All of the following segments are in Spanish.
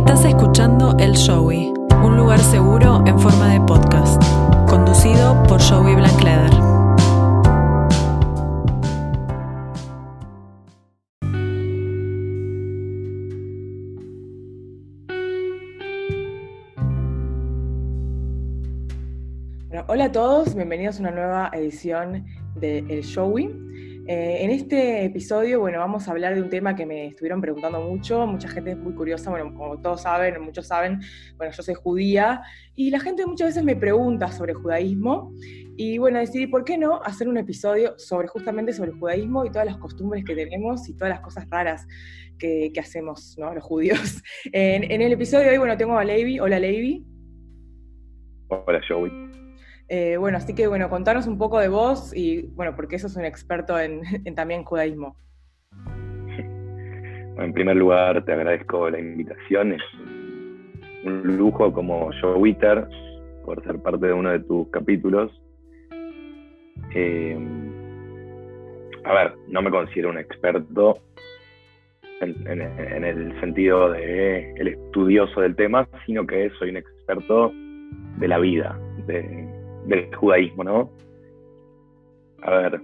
Estás escuchando El Showy, un lugar seguro en forma de podcast, conducido por Joey Blankleder. Bueno, hola a todos, bienvenidos a una nueva edición de El Showy. Eh, en este episodio, bueno, vamos a hablar de un tema que me estuvieron preguntando mucho, mucha gente es muy curiosa, bueno, como todos saben, muchos saben, bueno, yo soy judía, y la gente muchas veces me pregunta sobre judaísmo, y bueno, decidí, ¿por qué no hacer un episodio sobre justamente sobre el judaísmo y todas las costumbres que tenemos y todas las cosas raras que, hacemos, ¿no? Los judíos. En, en, el episodio de hoy, bueno, tengo a Levi. Hola, Levi. Hola, Joey. Eh, bueno, así que bueno, contanos un poco de vos y bueno, porque sos un experto en, también judaísmo. En primer lugar, te agradezco la invitación. Es un lujo como Joe Witter por ser parte de uno de tus capítulos. Eh, a ver, no me considero un experto en, en, en, el sentido de el estudioso del tema, sino que soy un experto de la vida, de, del judaísmo, ¿no? A ver,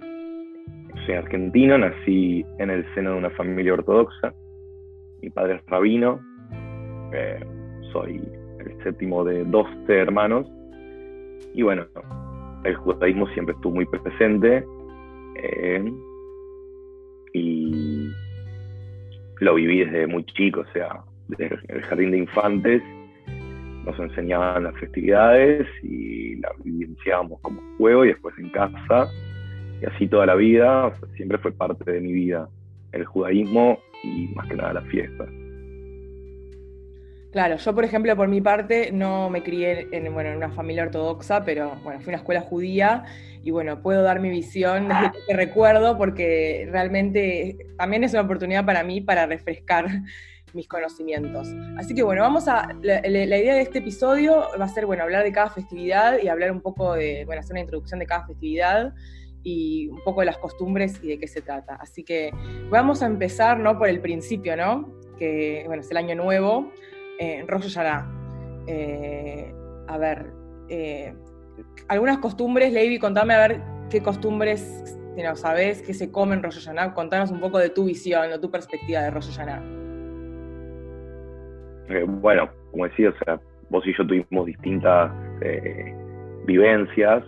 soy argentino, nací en el seno de una familia ortodoxa, mi padre es rabino, eh, soy el séptimo de 12 hermanos, y bueno, el judaísmo siempre estuvo muy presente, eh, y lo viví desde muy chico, o sea, desde el jardín de infantes nos enseñaban las festividades y las vivenciábamos como juego y después en casa. Y así toda la vida, siempre fue parte de mi vida el judaísmo y más que nada la fiesta. Claro, yo por ejemplo por mi parte no me crié en, bueno, en una familia ortodoxa, pero bueno, fui a una escuela judía y bueno, puedo dar mi visión desde que recuerdo porque realmente también es una oportunidad para mí para refrescar mis conocimientos. Así que bueno, vamos a, la, idea de este episodio va a ser, bueno, hablar de cada festividad y hablar un poco de, bueno, hacer una introducción de cada festividad y un poco de las costumbres y de qué se trata. Así que vamos a empezar, ¿no? Por el principio, ¿no? Que, bueno, es el año nuevo, eh, Rosh. Eh, a ver, eh, algunas costumbres, Levi, contame a ver qué costumbres, no, ¿sabes? ¿Qué se come en Rosh Hashanah? Contanos un poco de tu visión o tu perspectiva de Rosh Hashanah. Eh, bueno, como decía, o sea, vos y yo tuvimos distintas eh, vivencias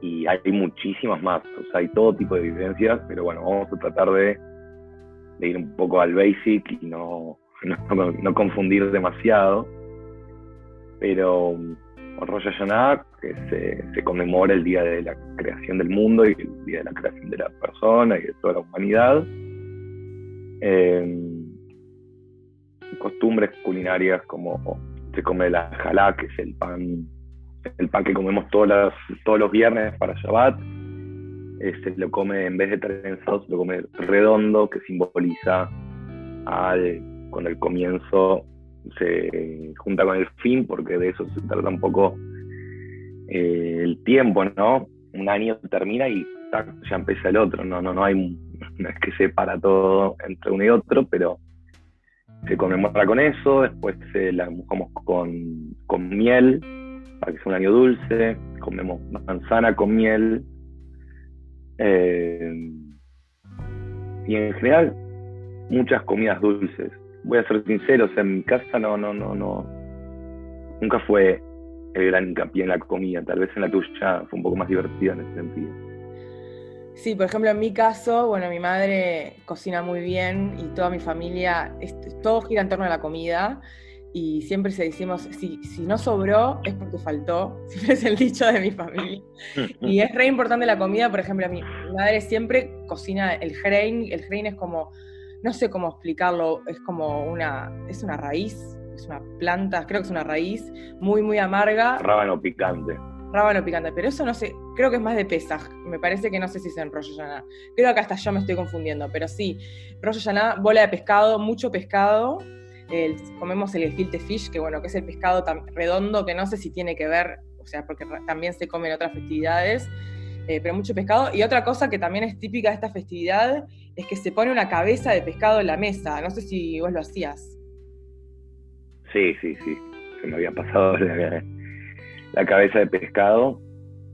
y hay muchísimas más, o sea, hay todo tipo de vivencias, pero bueno, vamos a tratar de, ir un poco al basic y no, no, no confundir demasiado. Pero Rosh Hashanah, que se, se, conmemora el día de la creación del mundo y el día de la creación de la persona y de toda la humanidad. Eh, costumbres culinarias como se come la jalá, que es el pan, el pan que comemos todas las, todos los viernes para Shabbat. Se lo come, en vez de trenzado, se lo come redondo, que simboliza al, con el comienzo, se junta con el fin, porque de eso se trata un poco eh, el tiempo, ¿no? Un año termina y ya empieza el otro, no, no, no hay, no es que se para todo entre uno y otro, pero se conmemora con eso, después eh, la mojamos con, con, miel, para que sea un año dulce, comemos manzana con miel. Eh, y en general, muchas comidas dulces. Voy a ser sincero, o sea, en mi casa no, no, no, no. Nunca fue el gran hincapié en la comida, tal vez en la tuya fue un poco más divertida en ese sentido. Sí, por ejemplo, en mi caso, bueno, mi madre cocina muy bien y toda mi familia, todo gira en torno a la comida y siempre se decimos, si, si no sobró es porque faltó, siempre es el dicho de mi familia. y es re importante la comida, por ejemplo, mi, mi madre siempre cocina el grain, el grain es como, no sé cómo explicarlo, es como una, es una raíz, es una planta, creo que es una raíz muy, muy amarga. Rábano picante rábano picante, pero eso no sé, creo que es más de Pesaj, me parece que no sé si es en Rosh. Creo que hasta yo me estoy confundiendo, pero sí, Rosh Hashanah, bola de pescado, mucho pescado, comemos el gefilte fish, que bueno, que es el pescado redondo, que no sé si tiene que ver, o sea, porque también se come en otras festividades, eh, pero mucho pescado. Y otra cosa que también es típica de esta festividad es que se pone una cabeza de pescado en la mesa, no sé si vos lo hacías. Sí, sí, sí. Se me había pasado la, cabeza de pescado,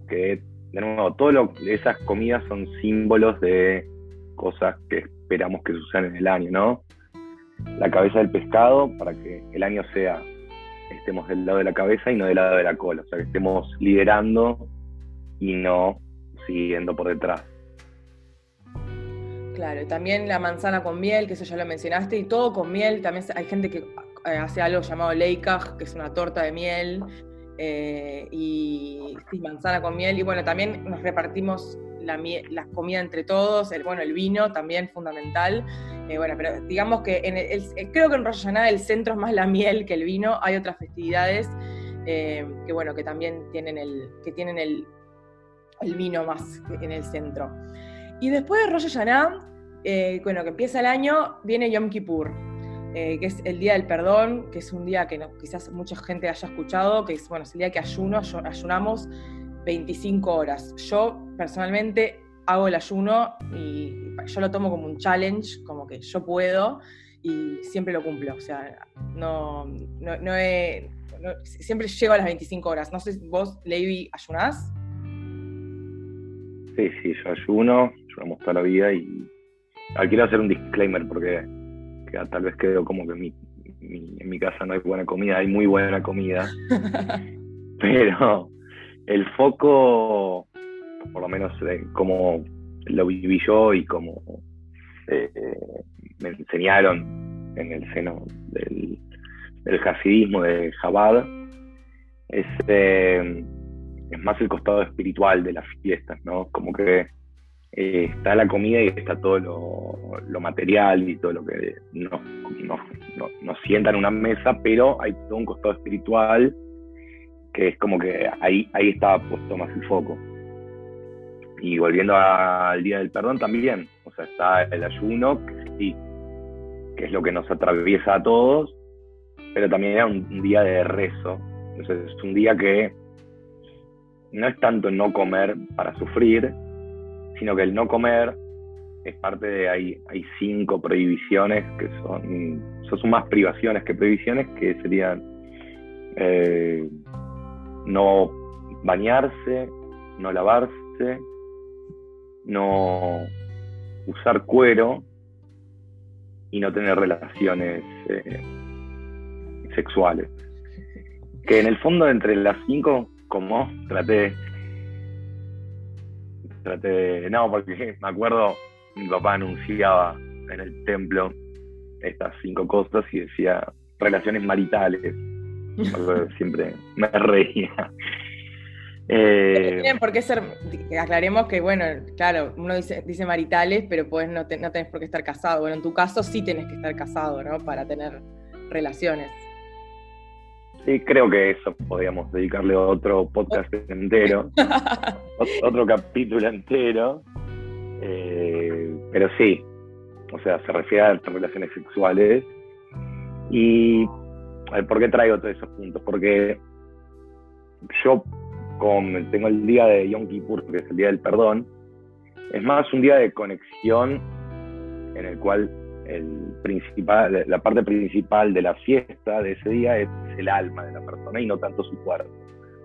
que de nuevo, todas esas comidas son símbolos de cosas que esperamos que sucedan en el año, ¿no? La cabeza del pescado para que el año sea, estemos del lado de la cabeza y no del lado de la cola, o sea, que estemos liderando y no siguiendo por detrás. Claro, y también la manzana con miel, que eso ya lo mencionaste, y todo con miel. También hay gente que eh, hace algo llamado leikaj, que es una torta de miel, eh, y manzana con miel. Y bueno, también nos repartimos la, la comida entre todos, el, bueno, el vino también fundamental. Eh, bueno, pero digamos que creo que en Rosh el centro es más la miel que el vino. Hay otras festividades que bueno, que también tienen el, que tienen el, el vino más en el centro. Y después de Rosh Hashanah, eh, bueno, que empieza el año, viene Yom Kippur, eh, que es el Día del Perdón, que es un día que quizás mucha gente haya escuchado, que es, bueno, el día que ayuno, ayunamos 25 horas. Yo personalmente hago el ayuno y yo lo tomo como un challenge, como que yo puedo y siempre lo cumplo. O sea, no, no, siempre llego a las 25 horas. No sé vos, Levi, ayunás. Sí, sí, yo ayuno, ayunamos toda la vida y quiero hacer un disclaimer porque tal vez quedó como que en mi casa no hay buena comida, hay muy buena comida, pero el foco, por lo menos como lo viví yo y como eh, me enseñaron en el seno del, del hasidismo de Jabad, es eh, es más el costado espiritual de las fiestas, ¿no? Como que eh, está la comida y está todo lo, material y todo lo que nos, nos, sienta en una mesa, pero hay todo un costado espiritual que es como que ahí, ahí estaba puesto más el foco. Y volviendo al Día del Perdón también, o sea, está el ayuno, que sí, que es lo que nos atraviesa a todos, pero también era un día de rezo. Entonces es un día que no es tanto no comer para sufrir, sino que el no comer es parte de, hay, hay cinco prohibiciones que son, son más privaciones que prohibiciones, que serían eh, no bañarse, no lavarse, no usar cuero y no tener relaciones eh, sexuales. Que en el fondo entre las cinco como traté, traté, no, porque me acuerdo, mi papá anunciaba en el templo estas cinco cosas y decía relaciones maritales. Siempre me reía. Eh, tienen por qué ser, aclaremos que, bueno, claro, uno dice, dice maritales, pero pues no, no tenés por qué estar casado. Bueno, en tu caso sí tenés que estar casado, ¿no? Para tener relaciones. Sí, creo que eso podríamos dedicarle otro podcast entero, otro capítulo entero. Eh, pero sí, o sea, se refiere a relaciones sexuales. Y ¿por qué traigo todos esos puntos? Porque yo como tengo el día de Yom Kippur, que es el día del perdón, es más un día de conexión en el cual el principal, la parte principal de la fiesta de ese día es el alma de la persona y no tanto su cuerpo.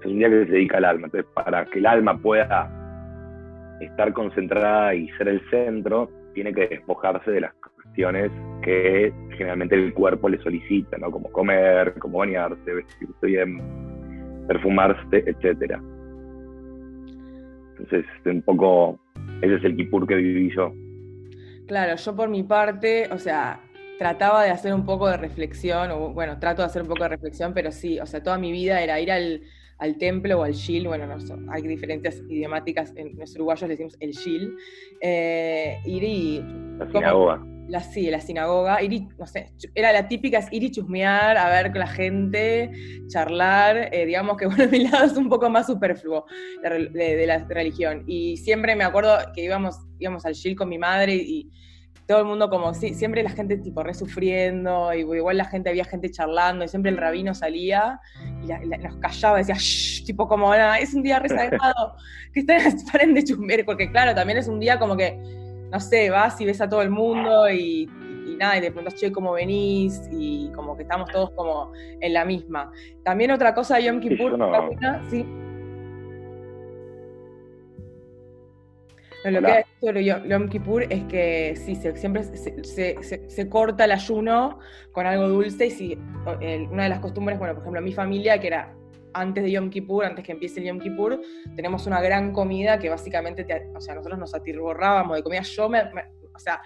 Es un día que se dedica al alma. Entonces, para que el alma pueda estar concentrada y ser el centro, tiene que despojarse de las cuestiones que generalmente el cuerpo le solicita, ¿no? Como comer, como bañarse, vestirse bien, perfumarse, etc. Entonces, un poco, ese es el kipur que viví yo. Claro, yo por mi parte, o sea, trataba de hacer un poco de reflexión, o bueno, trato de hacer un poco de reflexión, pero sí, o sea, toda mi vida era ir al, templo o al shil, bueno, no, hay diferentes idiomáticas, en los uruguayos le decimos el shil, eh, ir y... La sinagoga. La, sí, la sinagoga, ir y, no sé, era la típica, es ir y chusmear, a ver con la gente, charlar, eh, digamos que bueno, mi lado es un poco más superfluo de, la religión, y siempre me acuerdo que íbamos, íbamos al shil con mi madre y todo el mundo como, sí, siempre la gente tipo re sufriendo, y igual la gente, había gente charlando, y siempre el rabino salía y nos callaba, decía, Shh", tipo como, es un día resagrado, que ustedes paren de chumber, porque claro, también es un día como que, no sé, vas y ves a todo el mundo y, y nada, y te preguntas, che, ¿cómo venís? Y como que estamos todos como en la misma. También otra cosa de Yom Kippur, sí, lo que hay sobre Yom Kippur es que sí, se, siempre se, corta el ayuno con algo dulce y si una de las costumbres, bueno, por ejemplo, mi familia, que era antes de Yom Kippur, antes que empiece el Yom Kippur, tenemos una gran comida que básicamente, o sea, nosotros nos atirborrábamos de comida. Yo me, o sea,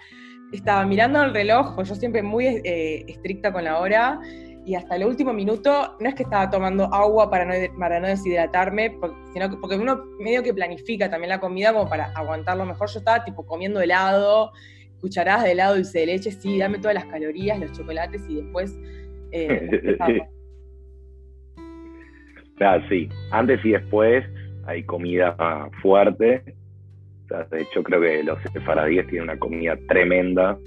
estaba mirando el reloj, pues yo siempre muy eh, estricta con la hora, y hasta el último minuto no es que estaba tomando agua para no, para no deshidratarme, sino que, porque uno medio que planifica también la comida como para aguantarlo mejor. Yo estaba tipo comiendo helado, cucharadas de helado, dulce de leche, sí, dame todas las calorías, los chocolates y después... Eh, Ah, sí, antes y después hay comida fuerte. de hecho, creo que los sefaradíes tienen una comida tremenda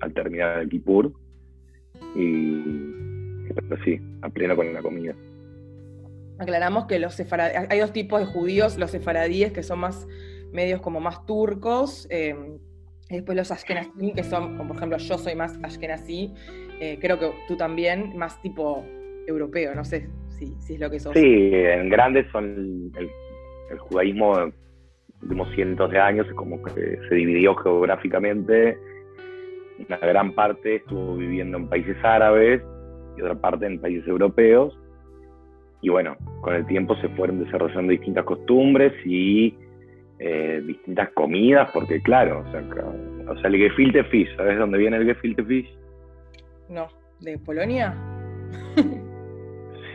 al terminar el Kipur. Y, pero sí, a pleno con la comida. Aclaramos que los sefaradíes, hay dos tipos de judíos, los sefaradíes que son más medios como más turcos, eh, y después los ashkenazí que son, como por ejemplo yo soy más ashkenazí, eh, creo que tú también, más tipo europeo, no sé si, es lo que sos. Sí, en grandes son el, judaísmo de últimos cientos de años, como que se dividió geográficamente. Una gran parte estuvo viviendo en países árabes y otra parte en países europeos. Y bueno, con el tiempo se fueron desarrollando distintas costumbres y eh, distintas comidas, porque claro, o sea, o sea, el gefilte fish, ¿sabes dónde viene el gefilte fish? No, ¿de Polonia?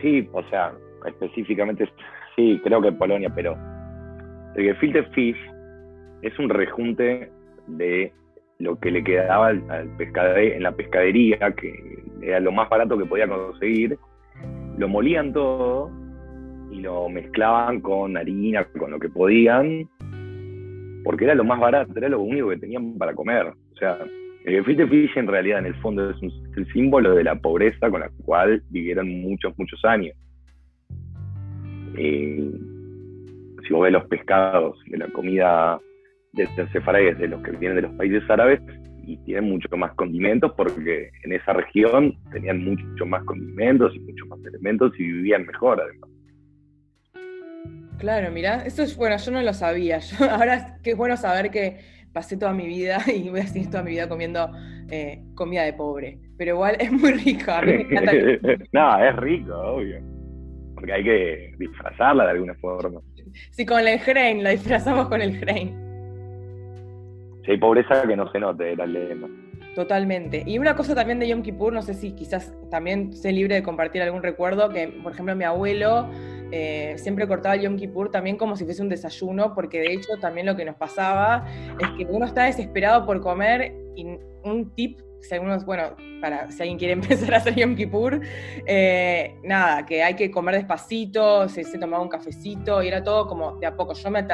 sí, o sea, específicamente, sí, creo que Polonia, pero el gefilte fish es un rejunte de lo que le quedaba al, en la pescadería, que era lo más barato que podía conseguir, lo molían todo y lo mezclaban con harina, con lo que podían, porque era lo más barato, era lo único que tenían para comer. O sea, el gefilte fish en realidad en el fondo es, el símbolo de la pobreza con la cual vivieron muchos, muchos años. Eh, si vos ves los pescados de la comida de los sefaradíes, de los que vienen de los países árabes, y tienen mucho más condimentos porque en esa región tenían mucho más condimentos y muchos más elementos y vivían mejor además. Claro, mira, eso es bueno, yo no lo sabía. ahora qué bueno saber que pasé toda mi vida y voy a seguir toda mi vida comiendo eh, comida de pobre. Pero igual es muy rico, a mí me encanta. no, es rico, obvio. Porque hay que disfrazarla de alguna forma. Sí, con el grain, la disfrazamos con el grain. Si hay pobreza que no se note, era el lema. Totalmente. Y una cosa también de Yom Kippur, no sé si quizás también sé libre de compartir algún recuerdo, que por ejemplo mi abuelo eh, siempre cortaba el Yom Kippur también como si fuese un desayuno, porque de hecho también lo que nos pasaba es que uno está desesperado por comer y un tip, si algunos, bueno, para si alguien quiere empezar a hacer Yom Kippur, eh, nada, que hay que comer despacito, se, tomaba un cafecito y era todo como de a poco. Yo me,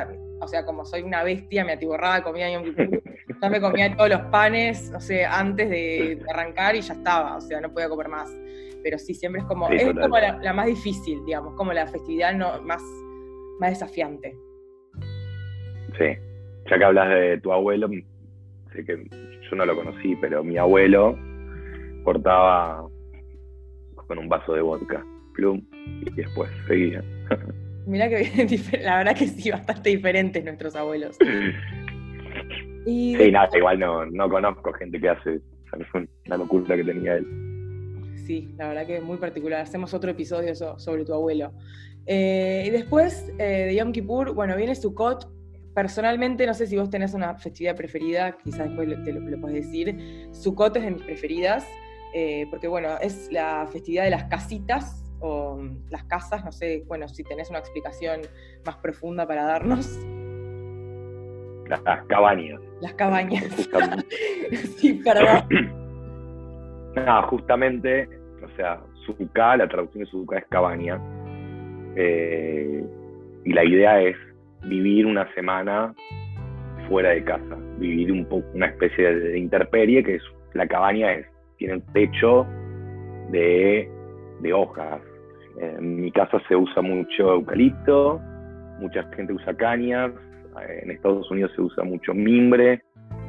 o sea, como soy una bestia, me atiborraba de comida Yom Kippur. Ya me comía todos los panes, no sé, antes de arrancar y ya estaba, o sea, no podía comer más pero sí, siempre es como, es como la, más difícil, digamos, como la festividad no, más, más desafiante. Sí, ya que hablas de tu abuelo, sé que yo no lo conocí, pero mi abuelo cortaba con un vaso de vodka, plum, y después seguía. Mira que la verdad que sí, bastante diferentes nuestros abuelos. sí, nada, igual no, no conozco gente que hace, es una locura que tenía él sí, la verdad que es muy particular. Hacemos otro episodio sobre tu abuelo. Eh, y después eh, de Yom Kippur, bueno, viene Sukkot. Personalmente, no sé si vos tenés una festividad preferida, quizás después te lo, puedes decir. Sukkot es de mis preferidas, eh, porque bueno, es la festividad de las casitas o las casas, no sé, bueno, si tenés una explicación más profunda para darnos. Las cabañas. Las cabañas. sí, perdón. No, justamente, o sea, Sukkah, la traducción de Sukkah es cabaña. Eh, y la idea es vivir una semana fuera de casa, vivir un poco una especie de, interperie, que es la cabaña es, tiene un techo de, de hojas. En mi casa se usa mucho eucalipto, mucha gente usa cañas, en Estados Unidos se usa mucho mimbre,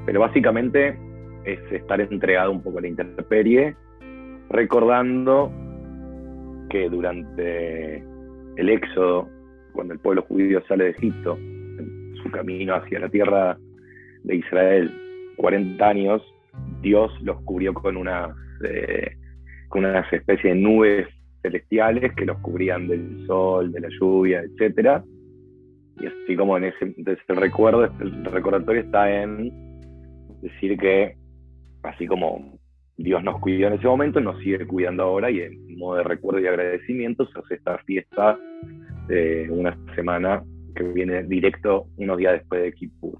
pero básicamente es estar entregado un poco a la intemperie, recordando que durante el éxodo, cuando el pueblo judío sale de Egipto, en su camino hacia la tierra de Israel, 40 años, Dios los cubrió con unas, eh, con unas especies de nubes celestiales que los cubrían del sol, de la lluvia, etc. Y así como en ese, recuerdo, el recordatorio está en decir que así como Dios nos cuidó en ese momento, nos sigue cuidando ahora y en modo de recuerdo y agradecimiento se hace esta fiesta de una semana que viene directo unos días después de Kippur.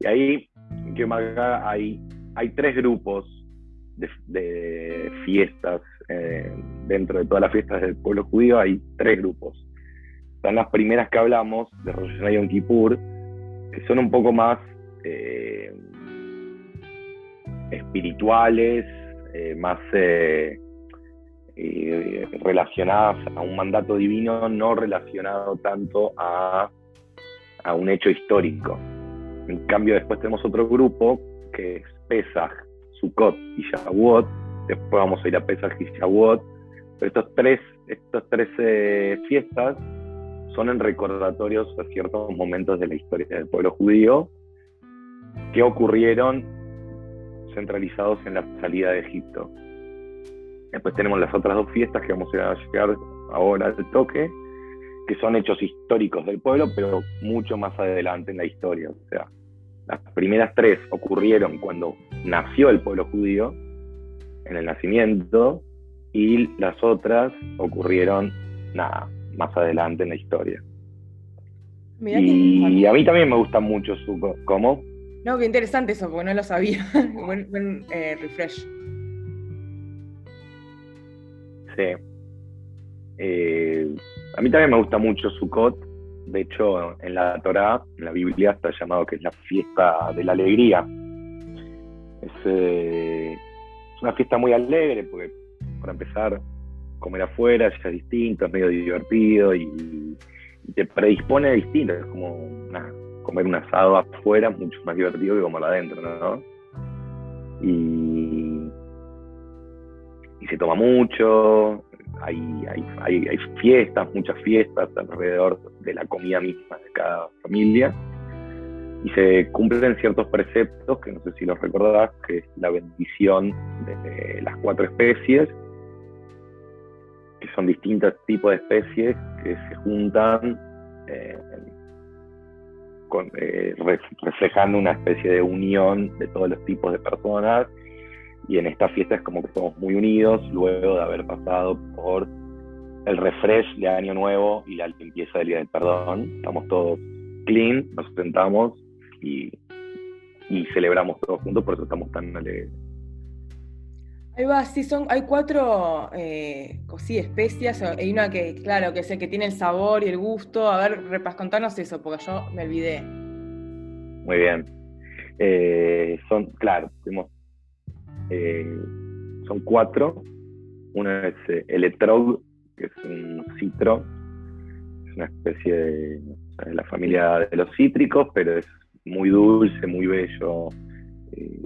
Y ahí, en hay, hay tres grupos de, fiestas eh, dentro de todas las fiestas del pueblo judío, hay tres grupos. Están las primeras que hablamos, de Rosh Hashanah y Yom Kippur, que son un poco más eh, espirituales, eh, más eh, relacionadas a un mandato divino, no relacionado tanto a, a, un hecho histórico. En cambio, después tenemos otro grupo que es Pesach, Sukkot y Shavuot. Después vamos a ir a Pesach y Shavuot. Pero estos tres, estos tres fiestas son en recordatorios a ciertos momentos de la historia del pueblo judío que ocurrieron centralizados en la salida de Egipto. Después tenemos las otras dos fiestas que vamos a llegar ahora al toque, que son hechos históricos del pueblo, pero mucho más adelante en la historia. O sea, las primeras tres ocurrieron cuando nació el pueblo judío, en el nacimiento, y las otras ocurrieron, nada, más adelante en la historia. y a mí también me gusta mucho su... ¿Cómo? No, qué interesante eso, porque no lo sabía. buen, eh, refresh. Sí. Eh, a mí también me gusta mucho Sukkot. De hecho, en la Torá, en la Biblia, está llamado que es la fiesta de la alegría. Es, eh, una fiesta muy alegre, porque para empezar, comer afuera ya es distinto, es medio divertido y, y te predispone a distinto. Es como una, comer un asado afuera mucho más divertido que comerlo adentro, ¿no? Y, y se toma mucho, hay, hay, hay, hay, fiestas, muchas fiestas alrededor de la comida misma de cada familia. Y se cumplen ciertos preceptos, que no sé si los recordás, que es la bendición de las cuatro especies, que son distintos tipos de especies que se juntan eh, eh, reflejando una especie de unión de todos los tipos de personas. Y en esta fiesta es como que estamos muy unidos luego de haber pasado por el refresh de Año Nuevo y la limpieza del Día del Perdón. Estamos todos clean, nos sentamos y, y celebramos todos juntos, por eso estamos tan alegres. Ahí va, sí, son, hay cuatro eh, especias, hay una que, claro, que es que tiene el sabor y el gusto. A ver, repas, contanos eso, porque yo me olvidé. Muy bien. Eh, son, claro, tenemos, eh, son cuatro. Una es el etrog, que es un citro, es una especie de, la familia de los cítricos, pero es muy dulce, muy bello, y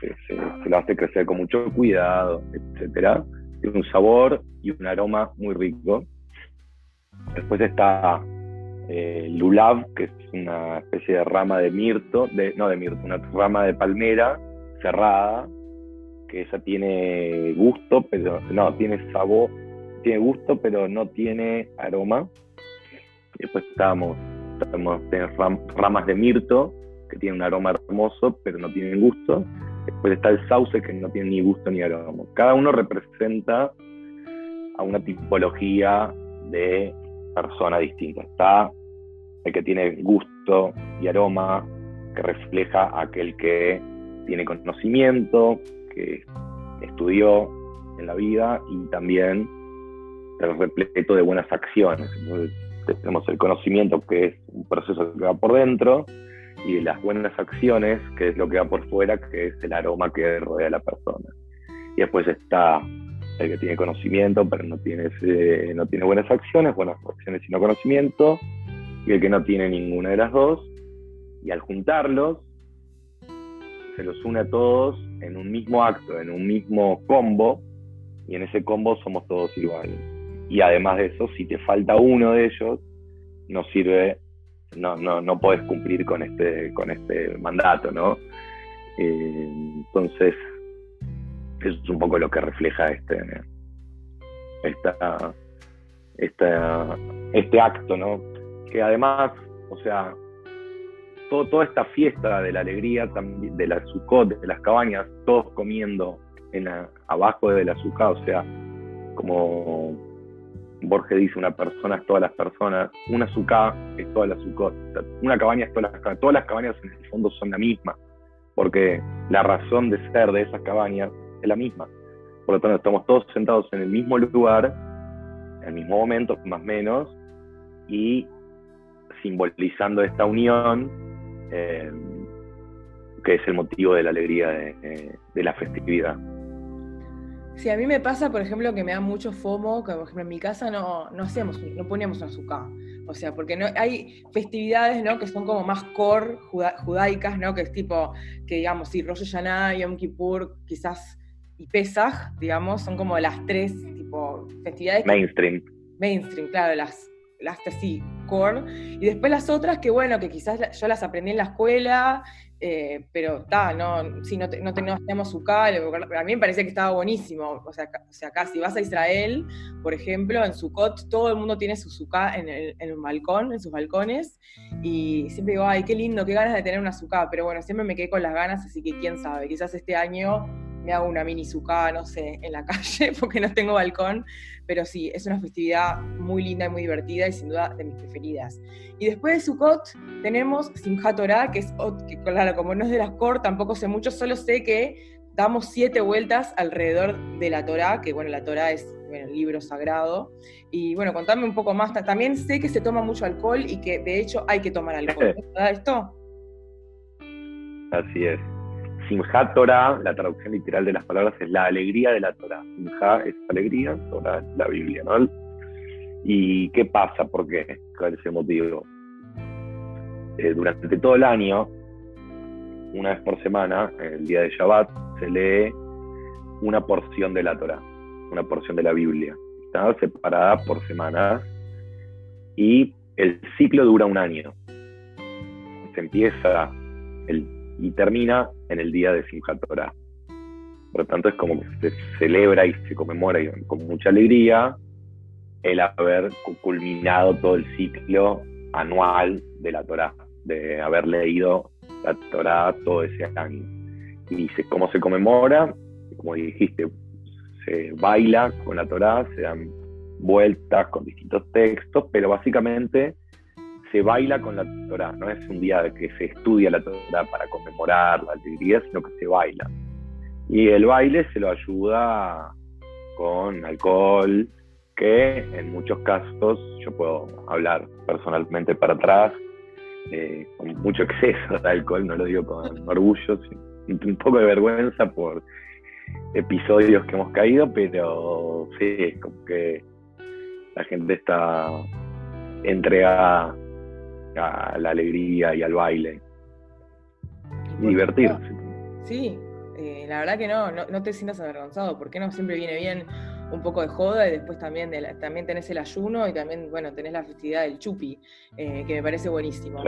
se, lo hace crecer con mucho cuidado, etcétera. Tiene un sabor y un aroma muy rico. Después está eh, lulav, que es una especie de rama de mirto, de, no de mirto, una rama de palmera cerrada, que esa tiene gusto, pero no, tiene sabor, tiene gusto, pero no tiene aroma. Después estamos ramas de mirto, que tienen un aroma hermoso, pero no tienen gusto. Después está el sauce que no tiene ni gusto ni aroma. Cada uno representa a una tipología de persona distinta. Está el que tiene gusto y aroma, que refleja aquel que tiene conocimiento, que estudió en la vida y también el repleto de buenas acciones. tenemos el conocimiento que es un proceso que va por dentro y las buenas acciones, que es lo que va por fuera, que es el aroma que rodea a la persona. Y después está el que tiene conocimiento, pero no tiene, no tiene buenas acciones, buenas acciones sino conocimiento, y el que no tiene ninguna de las dos. Y al juntarlos, se los une a todos en un mismo acto, en un mismo combo, y en ese combo somos todos iguales. Y además de eso, si te falta uno de ellos, no sirve, no, no, no puedes cumplir con este, con este mandato, ¿no? Eh, entonces, eso es un poco lo que refleja este, esta, esta, este acto, ¿no? Que además, o sea, todo, toda esta fiesta de la alegría, de la Sukkot, de las cabañas, todos comiendo en abajo de la Sukkot, o sea, como Borges dice, una persona es todas las personas, una Sukkot es toda la Sukkot, una cabaña es todas las cabañas, todas las cabañas en el fondo son la misma, porque la razón de ser de esas cabañas es la misma. Por lo tanto, estamos todos sentados en el mismo lugar, en el mismo momento, más o menos, y simbolizando esta unión eh, que es el motivo de la alegría de, la festividad. Sí, a mí me pasa, por ejemplo, que me da mucho FOMO, que por ejemplo en mi casa no, no hacíamos, no poníamos azúcar. O sea, porque no, hay festividades, ¿no? Que son como más core judaicas, ¿no? Que es tipo, que digamos, sí, Rosh Hashanah, Yom Kippur, quizás, y Pesach, digamos, son como las tres, tipo, festividades. Mainstream. mainstream, claro, las las así, core, y después las otras que bueno, que quizás yo las aprendí en la escuela, eh, pero está, no, si no, no tenemos Sukkot, a mí me parecía que estaba buenísimo, o sea, o sea, acá si vas a Israel, por ejemplo, en Sukkot todo el mundo tiene su Sukkot en, el, en un balcón, en sus balcones, y siempre digo, ay, qué lindo, qué ganas de tener una Sukkot, pero bueno, siempre me quedé con las ganas, así que quién sabe, quizás este año me hago una mini sucá, no sé, en la calle, porque no tengo balcón, pero sí, es una festividad muy linda y muy divertida y sin duda de mis preferidas. Y después de Sukkot tenemos Simchat Torah, que es, que, claro, como no es de las Cor, tampoco sé mucho, solo sé que damos siete vueltas alrededor de la Torah, que bueno, la Torah es el libro sagrado. Y bueno, contame un poco más. También sé que se toma mucho alcohol y que de hecho hay que tomar alcohol. ¿Verdad esto? Así es. Simha Torah, la traducción literal de las palabras es la alegría de la Torah. Simha es alegría, Torah es la Biblia, ¿no? ¿Y qué pasa? ¿Por qué? ¿Cuál es motivo? Eh, durante todo el año, una vez por semana, el día de Shabbat, se lee una porción de la Torah, una porción de la Biblia. Está separada por semanas y el ciclo dura un año. Se empieza el y termina en el día de Simchat Torah. Por lo tanto, es como que se celebra y se conmemora con mucha alegría el haber culminado todo el ciclo anual de la Torah, de haber leído la Torah todo ese año. Y se, cómo se conmemora, como dijiste, se baila con la Torah, se dan vueltas con distintos textos, pero básicamente se baila con la Torah, no es un día que se estudia la Torah para conmemorar la alegría, sino que se baila. Y el baile se lo ayuda con alcohol, que en muchos casos, yo puedo hablar personalmente para atrás, eh, con mucho exceso de alcohol, no lo digo con orgullo, un poco de vergüenza por episodios que hemos caído, pero sí, es como que la gente está entregada a la alegría y al baile. divertirse. Sí, eh, la verdad que no, no, te sientas avergonzado, porque no siempre viene bien un poco de joda y después también, de también tenés el ayuno y también, bueno, tenés la festividad del chupi, eh, que me parece buenísimo.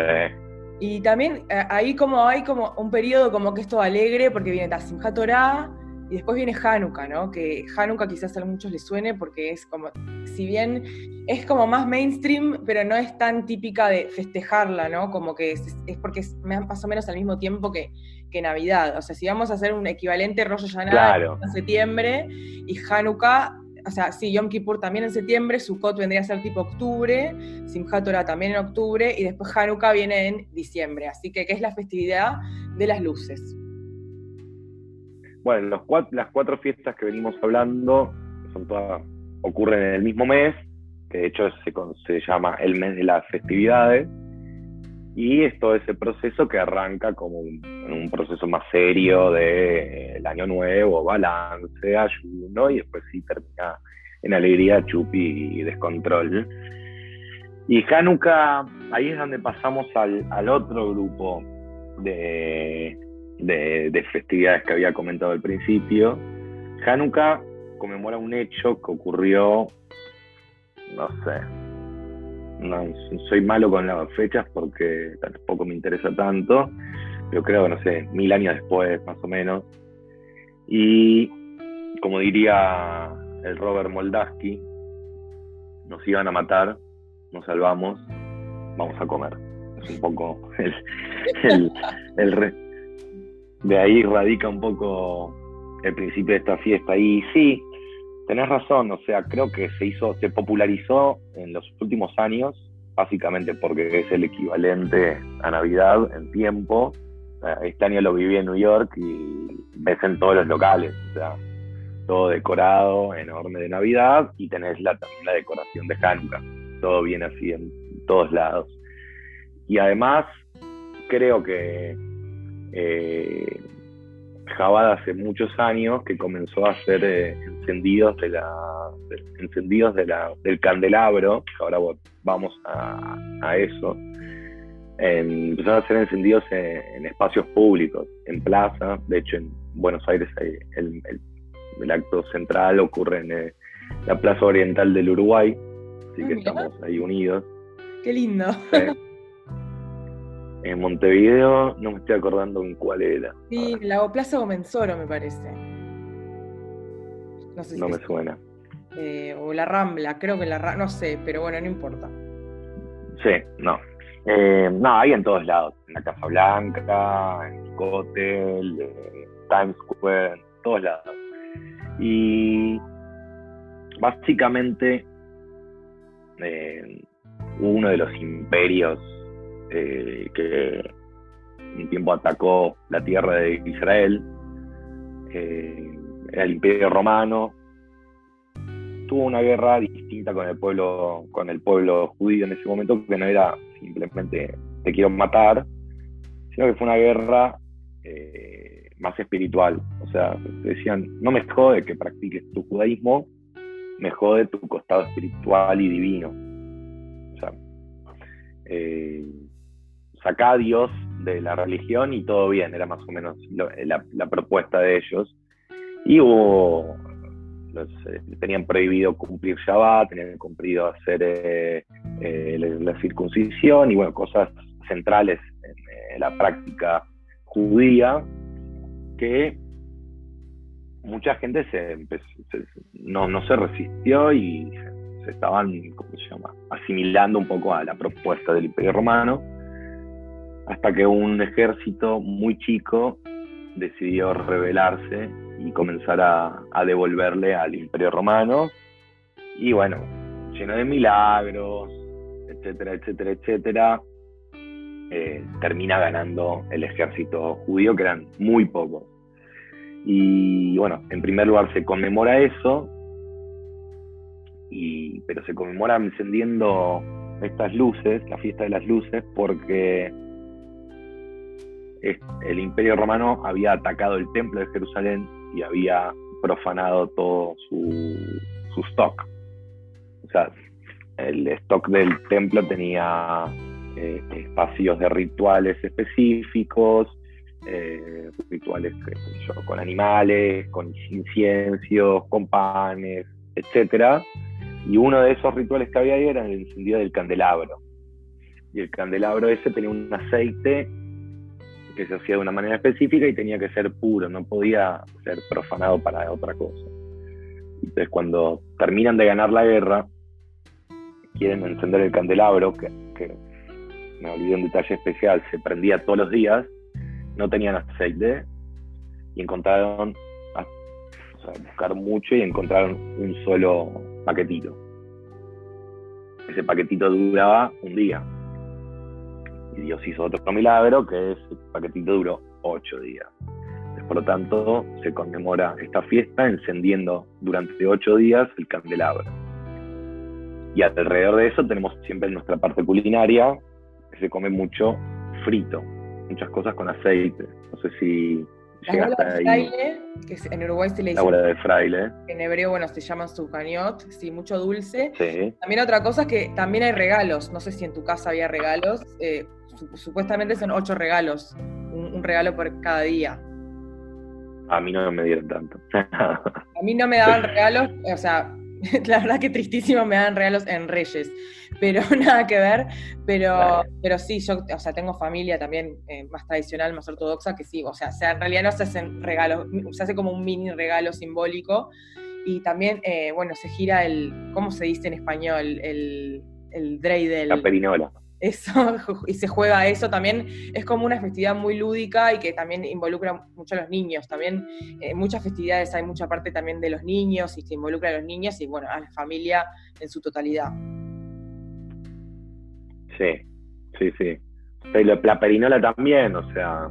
Y también eh, ahí como hay como un periodo como que esto alegre, porque viene Simchat Torah, y después viene Hanukkah, ¿no? Que Hanukkah quizás a muchos les suene porque es como, si bien es como más mainstream, pero no es tan típica de festejarla, ¿no? Como que es, porque es más o menos al mismo tiempo que, que, Navidad. O sea, si vamos a hacer un equivalente Rosh Hashanah en septiembre y Hanukkah, o sea, sí, Yom Kippur también en septiembre, Sukkot vendría a ser tipo octubre, Simchat Torah también en octubre y después Hanukkah viene en diciembre. Así que, ¿qué es la festividad de las luces? Bueno, los las cuatro fiestas que venimos hablando son todas, ocurren en el mismo mes, que de hecho se, se llama el mes de las festividades, y es todo ese proceso que arranca como un, proceso más serio de eh, el año nuevo, balance, ayuno, y después sí termina en alegría, chupi y descontrol. Y Hanukkah, ahí es donde pasamos al, al otro grupo de, de, festividades que había comentado al principio. Hanukkah conmemora un hecho que ocurrió, no sé, no, soy malo con las fechas porque tampoco me interesa tanto, pero creo, no sé, mil años después, más o menos. Y como diría el Robert Moldaski, nos iban a matar, nos salvamos, vamos a comer. Es un poco el, el, el, de ahí radica un poco el principio de esta fiesta. Y sí, tenés razón, o sea, creo que se hizo, se popularizó en los últimos años, básicamente porque es el equivalente a Navidad en tiempo. Este año lo viví en New York y ves en todos los locales, o sea, todo decorado, enorme de Navidad, y tenés la, también la decoración de Hanukkah. Todo viene así en todos lados. Y además, creo que eh, hace muchos años que comenzó a hacer eh, encendidos de la encendidos de la, del candelabro, que ahora vamos a, eso. empezó a hacer encendidos en, espacios públicos, en plazas, de hecho en Buenos Aires el, acto central ocurre en eh, la Plaza Oriental del Uruguay, así ah, que estamos ahí unidos. Qué lindo. En Montevideo, no me estoy acordando en cuál era. Sí, la Plaza Gomenzoro, me parece. No, sé si no me suena. Eh, o la Rambla, creo que la Rambla, no sé, pero bueno, no importa. Sí, no. Eh, no, hay en todos lados. En la Casa Blanca, en el Hotel, eh, Times Square, en todos lados. Y básicamente uno de los imperios eh, que un tiempo atacó la tierra de Israel, eh, el Imperio Romano, tuvo una guerra distinta con el pueblo, con el pueblo judío en ese momento, que no era simplemente te quiero matar, sino que fue una guerra eh, más espiritual. O sea, decían, no me jode que practiques tu judaísmo, me jode tu costado espiritual y divino. O sea, saca a Dios de la religión y todo bien, era más o menos la, propuesta de ellos. Y hubo, eh, tenían prohibido cumplir Shabbat, tenían prohibido hacer eh, eh, la, circuncisión y bueno, cosas centrales en, la práctica judía que mucha gente se, no, no se resistió y se, estaban, ¿cómo se llama?, asimilando un poco a la propuesta del Imperio Romano hasta que un ejército muy chico decidió rebelarse y comenzar a, devolverle al Imperio Romano. Y bueno, lleno de milagros, etcétera, etcétera, etcétera, eh, termina ganando el ejército judío, que eran muy pocos. Y bueno, en primer lugar se conmemora eso, y, pero se conmemora encendiendo estas luces, la fiesta de las luces, porque el Imperio Romano había atacado el templo de Jerusalén y había profanado todo su, stock. O sea, el stock del templo tenía eh, espacios de rituales específicos, eh, rituales con animales, con inciensos, con panes, etc. Y uno de esos rituales que había ahí era el encendido del candelabro. Y el candelabro ese tenía un aceite que se hacía de una manera específica y tenía que ser puro, no podía ser profanado para otra cosa. Entonces cuando terminan de ganar la guerra, quieren encender el candelabro, que, me olvidé un detalle especial, se prendía todos los días, no tenían aceite y encontraron, o sea, buscaron mucho y encontraron un solo paquetito. Ese paquetito duraba un día, Dios hizo otro milagro que es el paquetito duró ocho días. Por lo tanto, se conmemora esta fiesta encendiendo durante ocho días el candelabro. Y alrededor de eso tenemos siempre nuestra parte culinaria, que se come mucho frito, muchas cosas con aceite. No sé si la bola de fraile, que en Uruguay se le dice. La bola de fraile. En hebreo, bueno, se llama sucaniot, sí, mucho dulce. También otra cosa es que también hay regalos. No sé si en tu casa había regalos. Eh, supuestamente son ocho regalos. un regalo por cada día. A mí no me dieron tanto. a mí no me daban regalos, o sea, la verdad que tristísimo me dan regalos en Reyes, pero nada que ver, pero, pero sí, yo, o sea, tengo familia también eh, más tradicional, más ortodoxa, que sí, o sea, en realidad no se hacen regalos, se hace como un mini regalo simbólico, y también, eh, bueno, se gira el, ¿cómo se dice en español? El, el dreidel. La perinola eso y se juega eso también es como una festividad muy lúdica y que también involucra mucho a los niños también en muchas festividades hay mucha parte también de los niños y se involucra a los niños y bueno a la familia en su totalidad. Sí sí sí. La perinola también o sea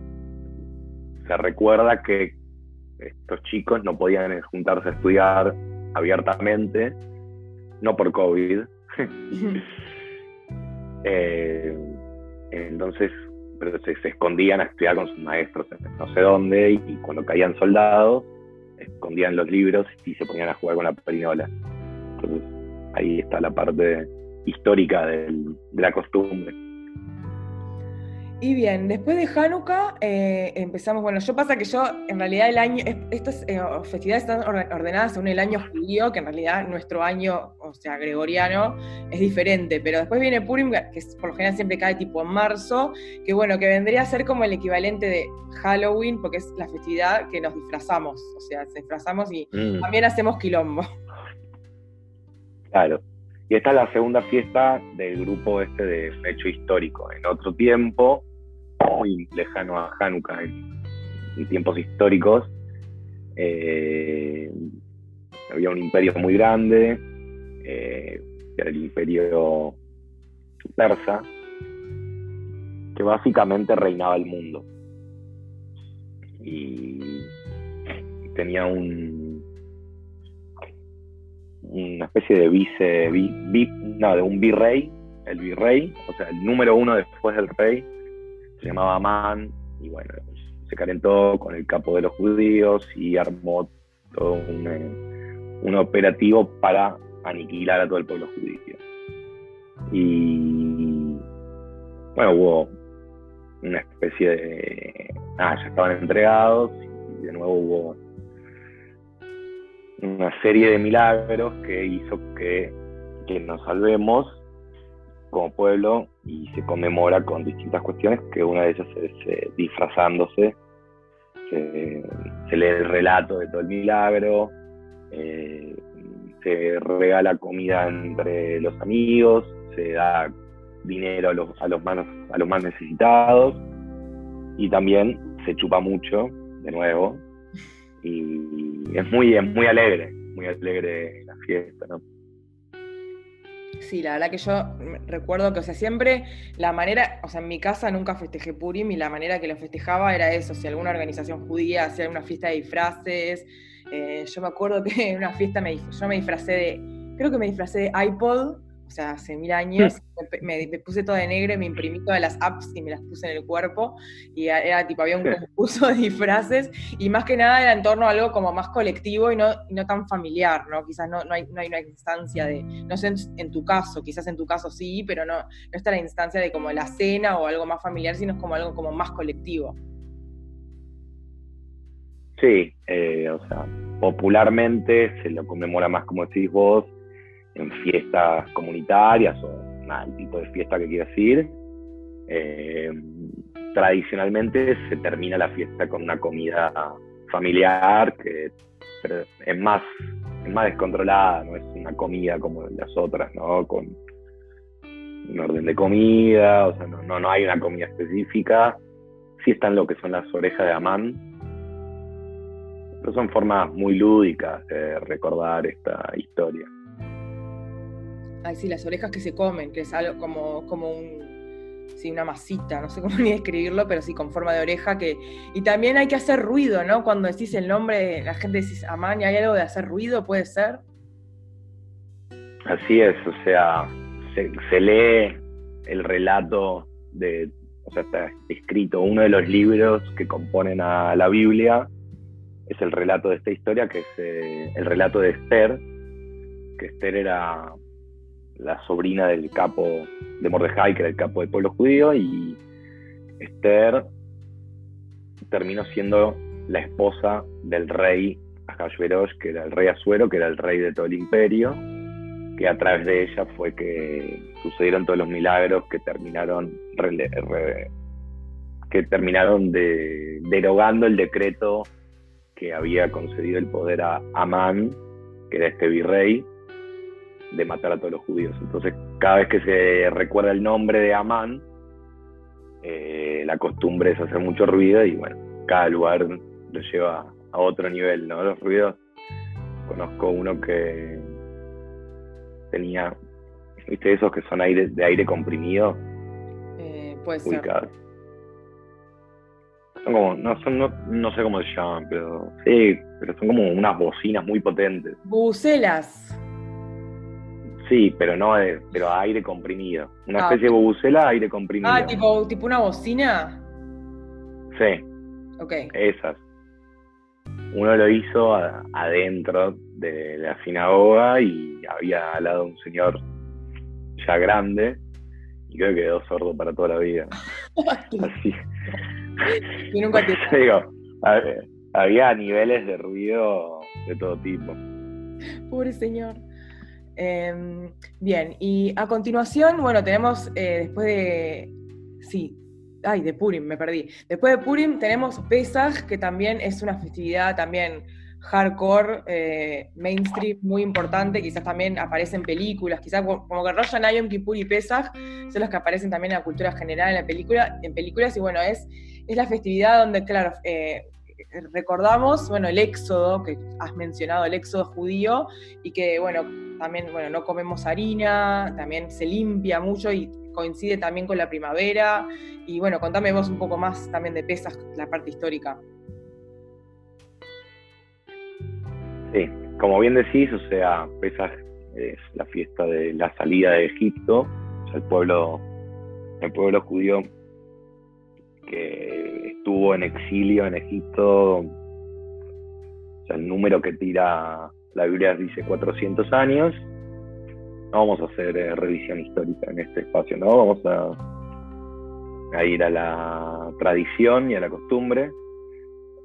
se recuerda que estos chicos no podían juntarse a estudiar abiertamente no por covid Eh, entonces, se, escondían a estudiar con sus maestros no sé dónde, y, cuando caían soldados, escondían los libros y se ponían a jugar con la perinola. Entonces, ahí está la parte histórica de la costumbre. Y bien, después de Hanukkah eh, empezamos, bueno, yo pasa que yo, en realidad el año, estas eh, festividades están ordenadas según el año judío, que en realidad nuestro año, o sea, gregoriano, es diferente, pero después viene Purim, que por lo general siempre cae tipo en marzo, que bueno, que vendría a ser como el equivalente de Halloween, porque es la festividad que nos disfrazamos, o sea, nos disfrazamos y mm. también hacemos quilombo. Claro. Y esta es la segunda fiesta del grupo este de hecho histórico. En otro tiempo, muy lejano a Hanukkah en, tiempos históricos. Eh, había un imperio muy grande, eh, que era el imperio persa, que básicamente reinaba el mundo. Y tenía un una especie de vice, no, de un virrey, el virrey, o sea, el número uno después del rey, se llamaba Amán, y bueno, se calentó con el capo de los judíos y armó todo un, eh, operativo para aniquilar a todo el pueblo judío. Y bueno, hubo una especie de... Ah, ya estaban entregados y de nuevo hubo una serie de milagros que hizo que, que nos salvemos como pueblo y se conmemora con distintas cuestiones, que una de ellas es eh, disfrazándose, se, lee el relato de todo el milagro, eh, se regala comida entre los amigos, se da dinero a los, a los, más, a los más necesitados y también se chupa mucho, de nuevo, y es muy, es muy alegre, muy alegre la fiesta, ¿no? Sí, la verdad que yo recuerdo que, o sea, siempre la manera, o sea, en mi casa nunca festejé Purim y la manera que lo festejaba era eso, si alguna organización judía hacía una fiesta de disfraces, eh, yo me acuerdo que en una fiesta me, yo me disfracé de, creo que me disfracé de iPod, o sea, hace mil años, me, puse toda de negro y me imprimí todas las apps y me las puse en el cuerpo. Y era tipo, había un concurso de disfraces y más que nada era en torno a algo como más colectivo y no, no tan familiar, ¿no? Quizás no, no, hay, no hay una instancia de, no sé en, tu caso, quizás en tu caso sí, pero no, no está la instancia de como la cena o algo más familiar, sino es como algo como más colectivo. Sí, eh, o sea, popularmente se lo conmemora más, como decís vos, en fiestas comunitarias o el tipo de fiesta que quieras ir. Eh, tradicionalmente se termina la fiesta con una comida familiar que es más, es más descontrolada, no es una comida como las otras, ¿no? Con un orden de comida, o sea, no, no, hay una comida específica. Sí están lo que son las orejas de Amán, pero son formas muy lúdicas de recordar esta historia. Ay, sí, las orejas que se comen, que es algo como, como un, sí, una masita, no sé cómo ni describirlo, pero sí, con forma de oreja. que Y también hay que hacer ruido, ¿no? Cuando decís el nombre, la gente dice, Amán, ¿hay algo de hacer ruido? ¿Puede ser? Así es, o sea, se, lee el relato de, o sea, está escrito uno de los libros que componen a la Biblia, es el relato de esta historia, que es eh, el relato de Esther, que Esther era la sobrina del capo de Mordejai, que era el capo del pueblo judío, y Esther terminó siendo la esposa del rey Ahasverosh, que era el rey Azuero, que era el rey de todo el imperio, que a través de ella fue que sucedieron todos los milagros que terminaron que terminaron de, derogando el decreto que había concedido el poder a Amán, que era este virrey, de matar a todos los judíos. Entonces, cada vez que se recuerda el nombre de Amán, eh, la costumbre es hacer mucho ruido y bueno, cada lugar lo lleva a otro nivel, ¿no? Los ruidos. Conozco uno que tenía, ¿viste esos que son aire, de aire comprimido? Eh, puede ser. Son como, no, son, no, sé cómo se llaman, pero sí, pero son como unas bocinas muy potentes. Bucelas. Sí, pero no de, pero aire comprimido. Una ah, especie de bubucela, aire comprimido. Ah, tipo, tipo una bocina. Sí. Ok. Esas. Uno lo hizo adentro de la sinagoga y había al lado un señor ya grande y creo que quedó sordo para toda la vida. Así. Y nunca te... Digo, había niveles de ruido de todo tipo. Pobre señor. Em, bien, y a continuación, bueno, tenemos eh, después de. Sí, ay, de Purim, me perdí. Después de Purim tenemos Pesach, que también es una festividad también hardcore, eh, mainstream, muy importante, quizás también aparece en películas, quizás como que Rosh Hashanah, Kippur y Pesach son los que aparecen también en la cultura general, en, la película, en películas, y bueno, es, es la festividad donde, claro, eh, recordamos, bueno, el éxodo, que has mencionado, el éxodo judío, y que, bueno, también, bueno, no comemos harina, también se limpia mucho y coincide también con la primavera. Y bueno, contame vos un poco más también de Pesas, la parte histórica. Sí, como bien decís, o sea, Pesas es la fiesta de la salida de Egipto, o sea, el pueblo, el pueblo judío que estuvo en exilio en Egipto, o sea, el número que tira la Biblia dice 400 años. No vamos a hacer eh, revisión histórica en este espacio, ¿no? Vamos a, ir a la tradición y a la costumbre.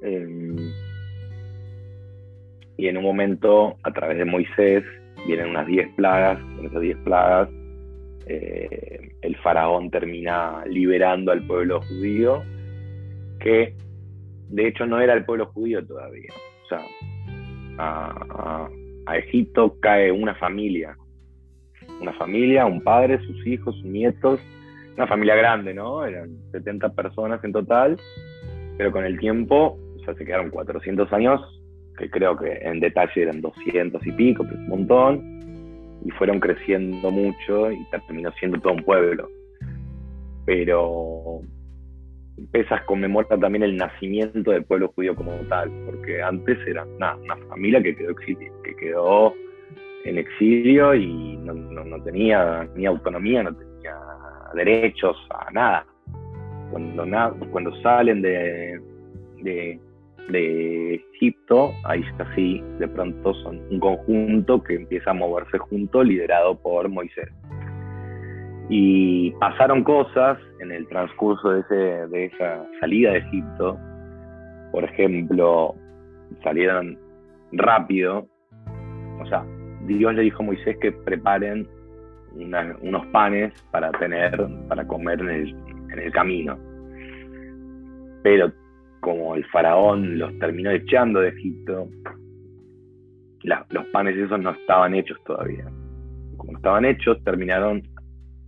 Em, y en un momento, a través de Moisés, vienen unas 10 plagas. Con esas 10 plagas, eh, el faraón termina liberando al pueblo judío, que de hecho no era el pueblo judío todavía. O sea, a, Egipto cae una familia, una familia, un padre, sus hijos, sus nietos, una familia grande, ¿no? Eran 70 personas en total, pero con el tiempo, o sea, se quedaron 400 años, que creo que en detalle eran 200 y pico, pero un montón, y fueron creciendo mucho y terminó siendo todo un pueblo. Pero Pesas conmemora también el nacimiento del pueblo judío como tal, porque antes era una, familia que quedó, que quedó en exilio y no, tenía ni autonomía, no tenía derechos a nada. Cuando, cuando salen de, de, Egipto, ahí así, de pronto son un conjunto que empieza a moverse junto, liderado por Moisés. Y pasaron cosas en el transcurso de, ese, de esa salida de Egipto. Por ejemplo, salieron rápido. O sea, Dios le dijo a Moisés que preparen unos panes para tener, para comer en el, en el camino. Pero como el faraón los terminó echando de Egipto, los panes esos no estaban hechos todavía. Como estaban hechos, terminaron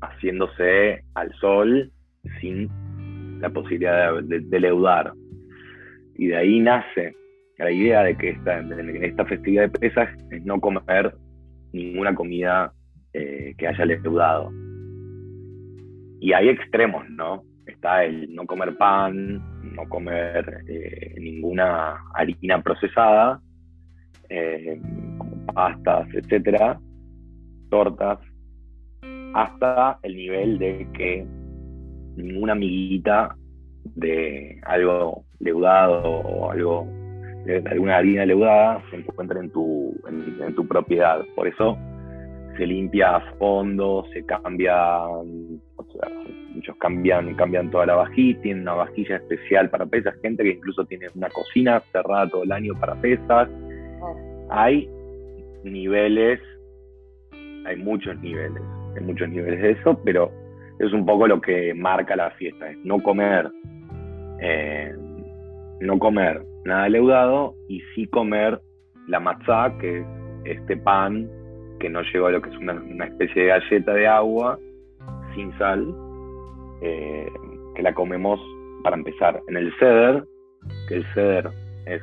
haciéndose al sol sin la posibilidad de, leudar. Y de ahí nace la idea de que esta, en esta festividad de pesas es no comer ninguna comida eh, que haya leudado. Y hay extremos, ¿no? Está el no comer pan, no comer eh, ninguna harina procesada, eh, como pastas, etcétera, tortas, hasta el nivel de que ninguna amiguita de algo leudado o algo de alguna harina leudada se encuentre en tu, en, tu propiedad. Por eso se limpia a fondo, se cambia, muchos cambian, cambian toda la vajilla, tienen una vajilla especial para pesas, gente que incluso tiene una cocina cerrada todo el año para pesas. Oh. Hay niveles, hay muchos niveles, hay muchos niveles de eso, pero es un poco lo que marca la fiesta, es no comer, eh, no comer nada leudado y sí comer la matzá, que es este pan que no lleva lo que es una, especie de galleta de agua sin sal, eh, que la comemos para empezar. En el ceder, que el ceder es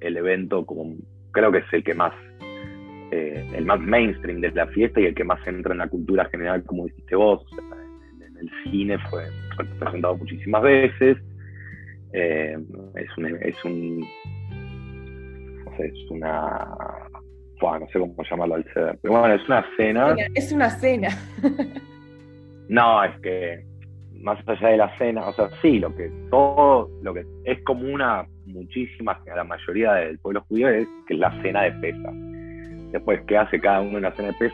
el evento como creo que es el que más eh, el más mainstream de la fiesta y el que más entra en la cultura general como dijiste vos en, el cine fue, presentado muchísimas veces eh, es un es un es una no sé cómo llamarlo al ceder pero bueno es una cena es una cena no es que más allá de la cena, o sea, sí, lo que todo, lo que es común a muchísimas, a la mayoría del pueblo judío es que es la cena de pesas. Después, ¿qué hace cada uno en la cena de?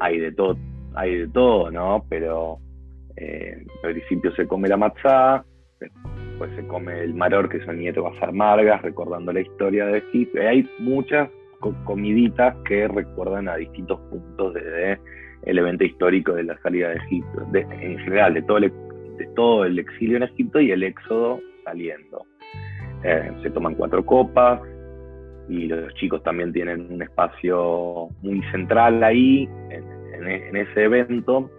Hay de todo, hay de todo, ¿no? Pero eh, al principio se come la matzá, después se come el maror, que son nietos basar margas, recordando la historia de Egipto. Y hay muchas comiditas que recuerdan a distintos puntos desde el evento histórico de la salida de Egipto, en general, de todo, el, de todo el exilio en Egipto y el éxodo saliendo. Eh, se toman cuatro copas y los chicos también tienen un espacio muy central ahí, en, en ese evento,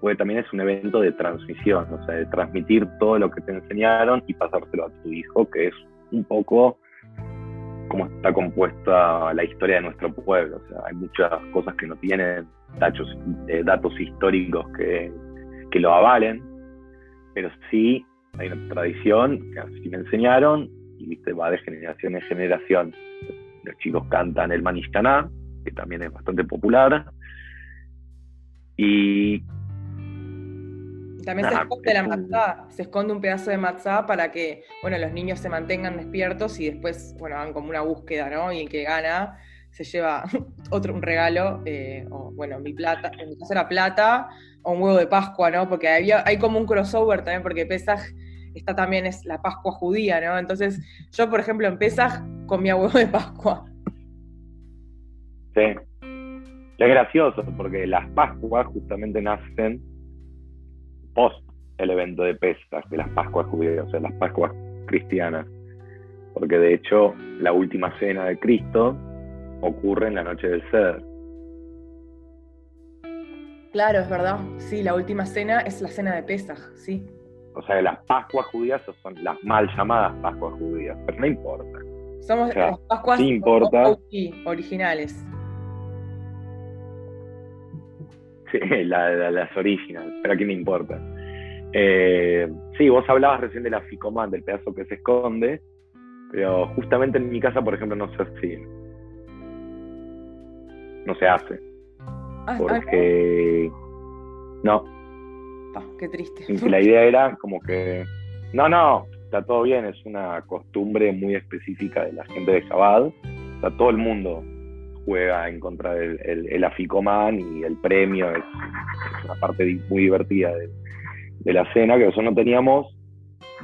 porque también es un evento de transmisión, o sea, de transmitir todo lo que te enseñaron y pasárselo a tu hijo, que es un poco cómo está compuesta la historia de nuestro pueblo. O sea, hay muchas cosas que no tienen datos, eh, datos históricos que, que, lo avalen, pero sí hay una tradición que así me enseñaron y va de generación en generación. Los chicos cantan el Manishtaná, que también es bastante popular. Y también se esconde la matzá, se esconde un pedazo de matzá para que, bueno, los niños se mantengan despiertos y después, bueno, hagan como una búsqueda, ¿no? Y el que gana se lleva otro un regalo, eh, o bueno, mi plata, en mi caso era plata, o un huevo de Pascua, ¿no? Porque había, hay como un crossover también, porque Pesaj está también es la Pascua judía, ¿no? Entonces, yo, por ejemplo, en Pesaj comía huevo de Pascua. Sí. Es gracioso, porque las Pascuas justamente nacen post el evento de Pesach, de las Pascuas judías, o sea, las Pascuas cristianas. Porque de hecho, la última cena de Cristo ocurre en la noche del Ceder. Claro, es verdad. Sí, la última cena es la cena de Pesach, sí. O sea, las Pascuas judías son las mal llamadas Pascuas judías, pero no importa. Somos las Pascuas originales. Sí, las originales, pero aquí me importa. Eh, sí, vos hablabas recién de la FICOMAN, del pedazo que se esconde, pero justamente en mi casa, por ejemplo, no se hace. No se hace. Ah, porque. no. Qué triste. la idea era como que. No, no, está todo bien, es una costumbre muy específica de la gente de Jabal. O sea, todo el mundo juega en contra del el, Aficoman y el premio es, una parte muy divertida de, la cena, que nosotros no teníamos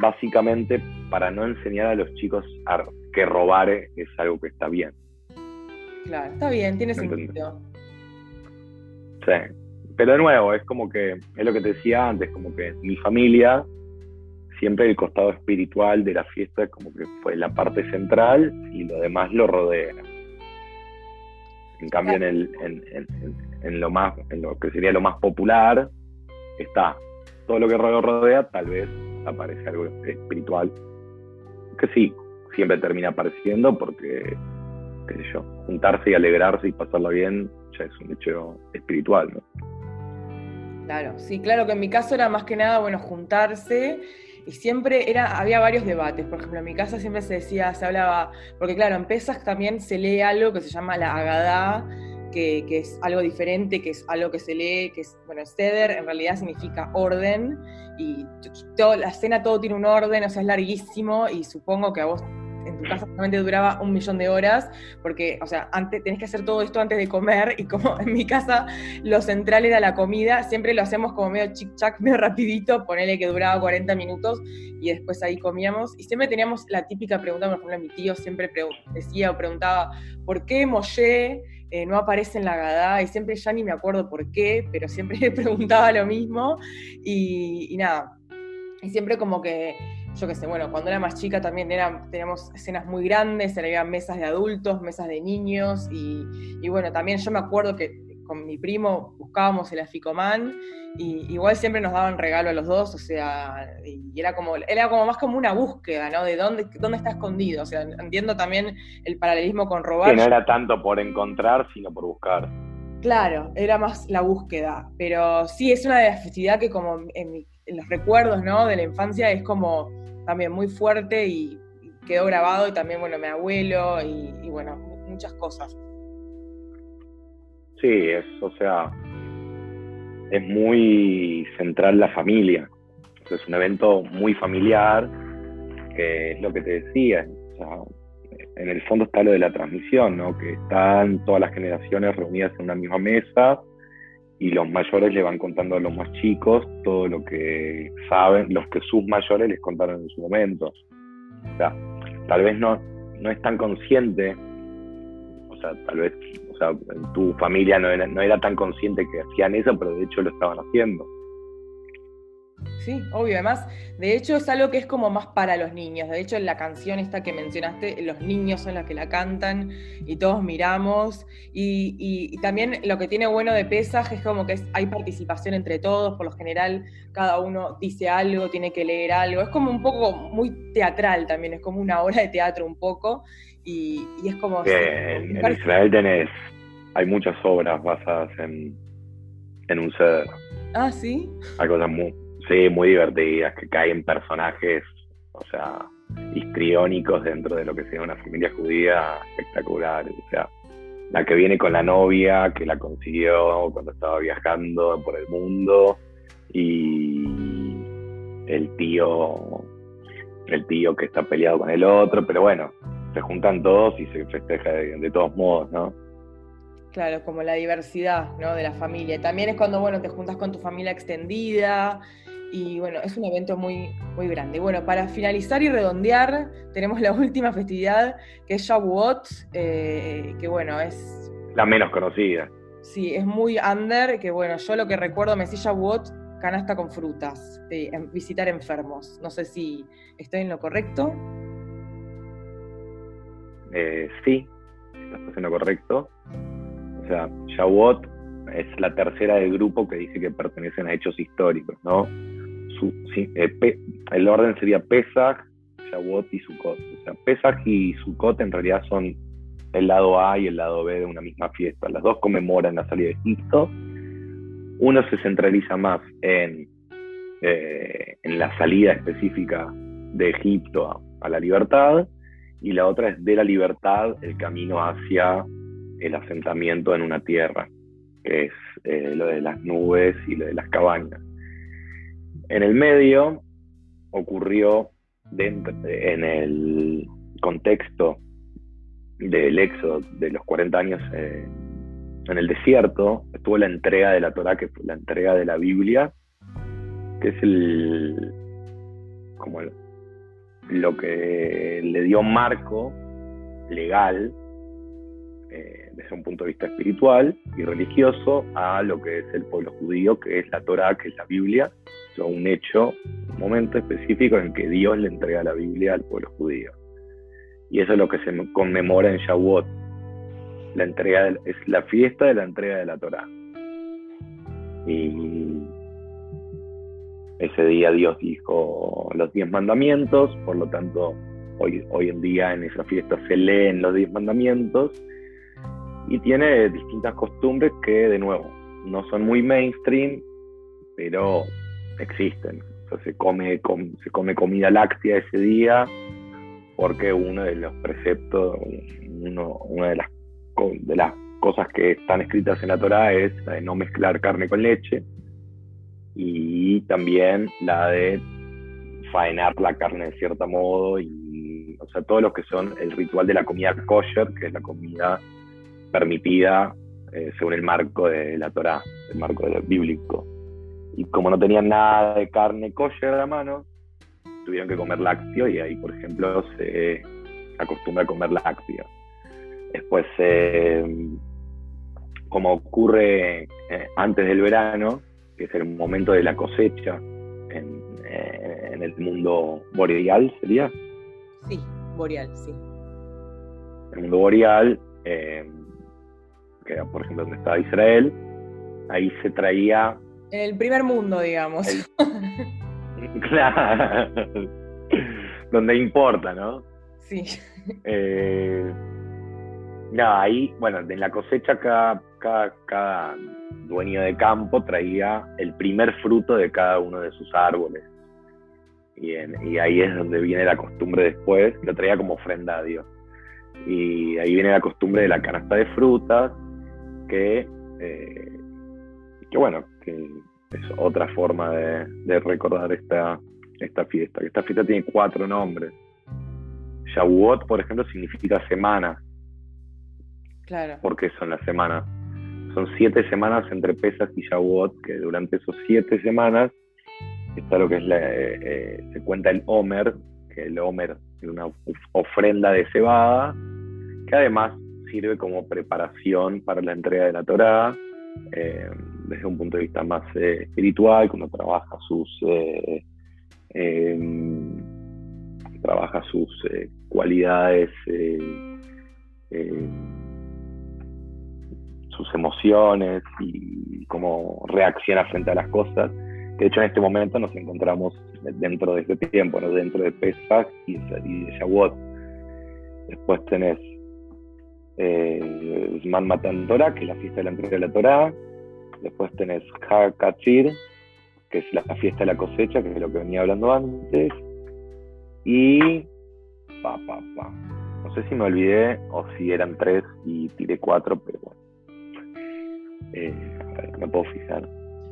básicamente para no enseñar a los chicos a, que robar es algo que está bien. Claro, está bien, tiene sentido. Sí, pero de nuevo, es como que, es lo que te decía antes, como que mi familia, siempre el costado espiritual de la fiesta como que fue la parte central y lo demás lo rodea. En cambio, en, el, en, lo más, en lo que sería lo más popular, está todo lo que rodea, tal vez aparece algo espiritual. Que sí, siempre termina apareciendo porque, qué sé yo, juntarse y alegrarse y pasarlo bien ya es un hecho espiritual, ¿no? Claro, sí, claro que en mi caso era más que nada, bueno, juntarse y siempre era, había varios debates. Por ejemplo, en mi casa siempre se decía, se hablaba, porque claro, en Pesas también se lee algo que se llama la Agadá, que, es algo diferente, que es algo que se lee, que es, bueno, Seder en realidad significa orden, y toda la escena todo tiene un orden, o sea, es larguísimo, y supongo que a vos en tu casa solamente duraba un millón de horas, porque, o sea, antes tenés que hacer todo esto antes de comer, y como en mi casa lo central era la comida, siempre lo hacemos como medio chic-chac, medio rapidito, ponele que duraba 40 minutos, y después ahí comíamos, y siempre teníamos la típica pregunta, por ejemplo, mi tío siempre decía o preguntaba, ¿por qué Moshe eh, no aparece en la Gadá? Y siempre ya ni me acuerdo por qué, pero siempre preguntaba lo mismo, y nada, y siempre como que yo qué sé, bueno, cuando era más chica también teníamos escenas muy grandes, había mesas de adultos, mesas de niños, y, bueno, también yo me acuerdo que con mi primo buscábamos el aficomán, y igual siempre nos daban regalo a los dos, o sea, y era como, era como más como una búsqueda, ¿no? De dónde, dónde está escondido, o sea, entiendo también el paralelismo con robar. Que no era tanto por encontrar, sino por buscar. Claro, era más la búsqueda, pero sí, es una de las festividades que como en, en los recuerdos, ¿no? De la infancia es como también muy fuerte y, quedó grabado y también, bueno, mi abuelo y, bueno, muchas cosas. Sí, es, o sea, es muy central la familia. Es un evento muy familiar, que es lo que te decía. en el fondo está lo de la transmisión, ¿no? Que están todas las generaciones reunidas en una misma mesa y los mayores le van contando a los más chicos todo lo que saben, los que sus mayores les contaron en su momento. O sea, tal vez no, no es tan consciente, o sea, tal vez o sea, tu familia no era, no era tan consciente que hacían eso, pero de hecho lo estaban haciendo. Sí, obvio. Además, de hecho es algo que es como más para los niños. De hecho, en la canción esta que mencionaste, los niños son los que la cantan y todos miramos. Y, también lo que tiene bueno de Pesaj es como que hay participación entre todos. Por lo general, cada uno dice algo, tiene que leer algo. Es como un poco muy teatral también, es como una obra de teatro un poco. Y, es como... en, Israel tenés, hay muchas obras basadas en, en un ser. Ah, sí. Hay cosas muy Sí, muy divertidas, que caen personajes, o sea, histriónicos dentro de lo que sea una familia judía espectacular. O sea, la que viene con la novia, que la consiguió cuando estaba viajando por el mundo, y el tío, el tío que está peleado con el otro, pero bueno, se juntan todos y se festeja de, todos modos, ¿no? Claro, como la diversidad ¿no? de la familia. También es cuando, bueno, te juntas con tu familia extendida, y bueno, es un evento muy, muy grande. Bueno, para finalizar y redondear, tenemos la última festividad que es Shavuot, eh, que bueno, es... La menos conocida. Sí, es muy under, que bueno, yo lo que recuerdo me decía Shavuot, canasta con frutas, visitar enfermos. No sé si estoy en lo correcto. Eh, sí, estás en lo correcto. O sea, Shavuot es la tercera del grupo que dice que pertenecen a hechos históricos, ¿no? Eh, el orden sería Pesach, Shavuot y Sukkot. O sea, Pesach y Sukkot en realidad son el lado A y el lado B de una misma fiesta. Las dos conmemoran la salida de Egipto. Uno se centraliza más en, eh, en la salida específica de Egipto a, la libertad y la otra es de la libertad el camino hacia el asentamiento en una tierra, que es eh, lo de las nubes y lo de las cabañas. En el medio ocurrió dentro, en el contexto del éxodo de los 40 años eh, en el desierto, estuvo la entrega de la Torah, que fue la entrega de la Biblia, que es el como lo que le dio marco legal eh, desde un punto de vista espiritual y religioso a lo que es el pueblo judío, que es la Torah, que es la Biblia, un hecho, un momento específico en que Dios le entrega la Biblia al pueblo judío. Y eso es lo que se conmemora en Shavuot. La entrega es la fiesta de la entrega de la Torah. Y ese día Dios dijo los diez mandamientos, por lo tanto hoy, hoy en día en esa fiesta se leen los diez mandamientos y tiene distintas costumbres que de nuevo no son muy mainstream, pero existen. se come, se come comida láctea ese día porque uno de los preceptos, uno, una de las, de las cosas que están escritas en la Torah es la de no mezclar carne con leche y también la de faenar la carne de cierto modo y, o sea, todos los que son el ritual de la comida kosher, que es la comida permitida eh, según el marco de la Torah, el marco bíblico. Y como no tenían nada de carne kosher a mano, tuvieron que comer lácteo y ahí, por ejemplo, se acostumbra a comer lácteo. Después, eh, como ocurre eh, antes del verano, que es el momento de la cosecha en, en el mundo boreal, ¿sería? Sí, boreal, sí. El mundo boreal, eh, que era por ejemplo donde estaba Israel, ahí se traía... En el primer mundo, digamos. claro. donde importa, ¿no? Sí. Eh, ahí, bueno, en la cosecha cada, cada, dueño de campo traía el primer fruto de cada uno de sus árboles. Y, y, ahí es donde viene la costumbre después, lo traía como ofrenda a Dios. Y ahí viene la costumbre de la canasta de frutas, que, eh, que bueno, que es otra forma de, recordar esta, esta fiesta. Esta fiesta tiene cuatro nombres. Shavuot, por ejemplo, significa semana. Claro. ¿Por qué son las semanas? Son siete semanas entre Pesas y Shavuot, que durante esos siete semanas está lo que es la, eh, eh, se cuenta el Homer, que el Homer es una ofrenda de cebada, que además sirve como preparación para la entrega de la Torá, eh, desde un punto de vista más espiritual, cuando trabaja sus em, trabaja sus cualidades, sus emociones y cómo reacciona frente a las cosas de hecho en este momento nos encontramos dentro de este tiempo, dentro de Pesach y, de Shavuot. Después tenés eh, Matan Torah, que es la fiesta de la entrega de la Torah. Después tenés Ha Kachir, que es la fiesta de la cosecha, que es lo que venía hablando antes. Y. Pa, pa, pa. No sé si me olvidé o si eran tres y tiré cuatro, pero bueno. Eh, a ver, me puedo fijar.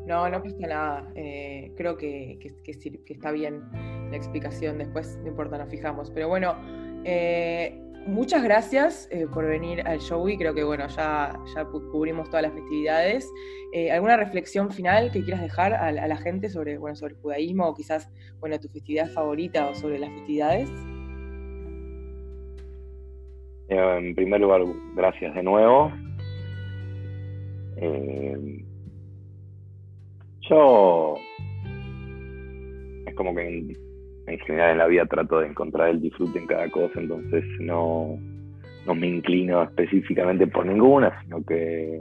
No, no pasa nada. Eh, creo que, está bien la explicación. Después, no importa, nos fijamos. Pero bueno, eh, muchas gracias eh, por venir al show y creo que bueno, ya, ya cubrimos todas las festividades. ¿Alguna reflexión final que quieras dejar a, la gente sobre, bueno, sobre el judaísmo o quizás bueno, tu festividad favorita o sobre las festividades? En primer lugar, gracias de nuevo yo es como que en, general en la vida trato de encontrar el disfrute en cada cosa, entonces no, no me inclino específicamente por ninguna, sino que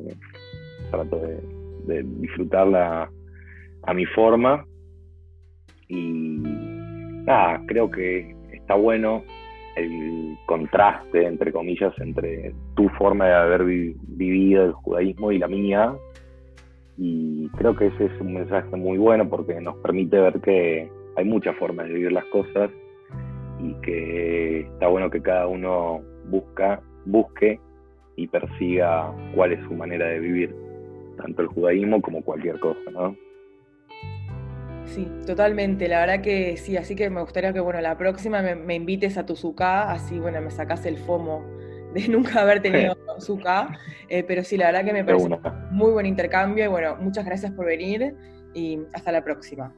trato de, disfrutarla a mi forma. Y nada, creo que está bueno el contraste, entre comillas, entre tu forma de haber vivido el judaísmo y la mía, y creo que ese es un mensaje muy bueno porque nos permite ver que hay muchas formas de vivir las cosas y que está bueno que cada uno busca, busque y persiga cuál es su manera de vivir, tanto el judaísmo como cualquier cosa, ¿no? Sí, totalmente. La verdad que sí, así que me gustaría que, bueno, la próxima me, invites a tu suká, así, bueno, me sacas el FOMO de nunca haber tenido Zuka, eh, pero sí, la verdad que me parece un muy buen intercambio y bueno, muchas gracias por venir y hasta la próxima.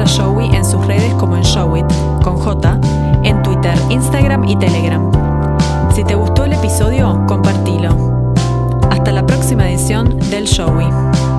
A Showy en sus redes como en Showit, con J, en Twitter, Instagram y Telegram. Si te gustó el episodio, compartilo. Hasta la próxima edición del Showy.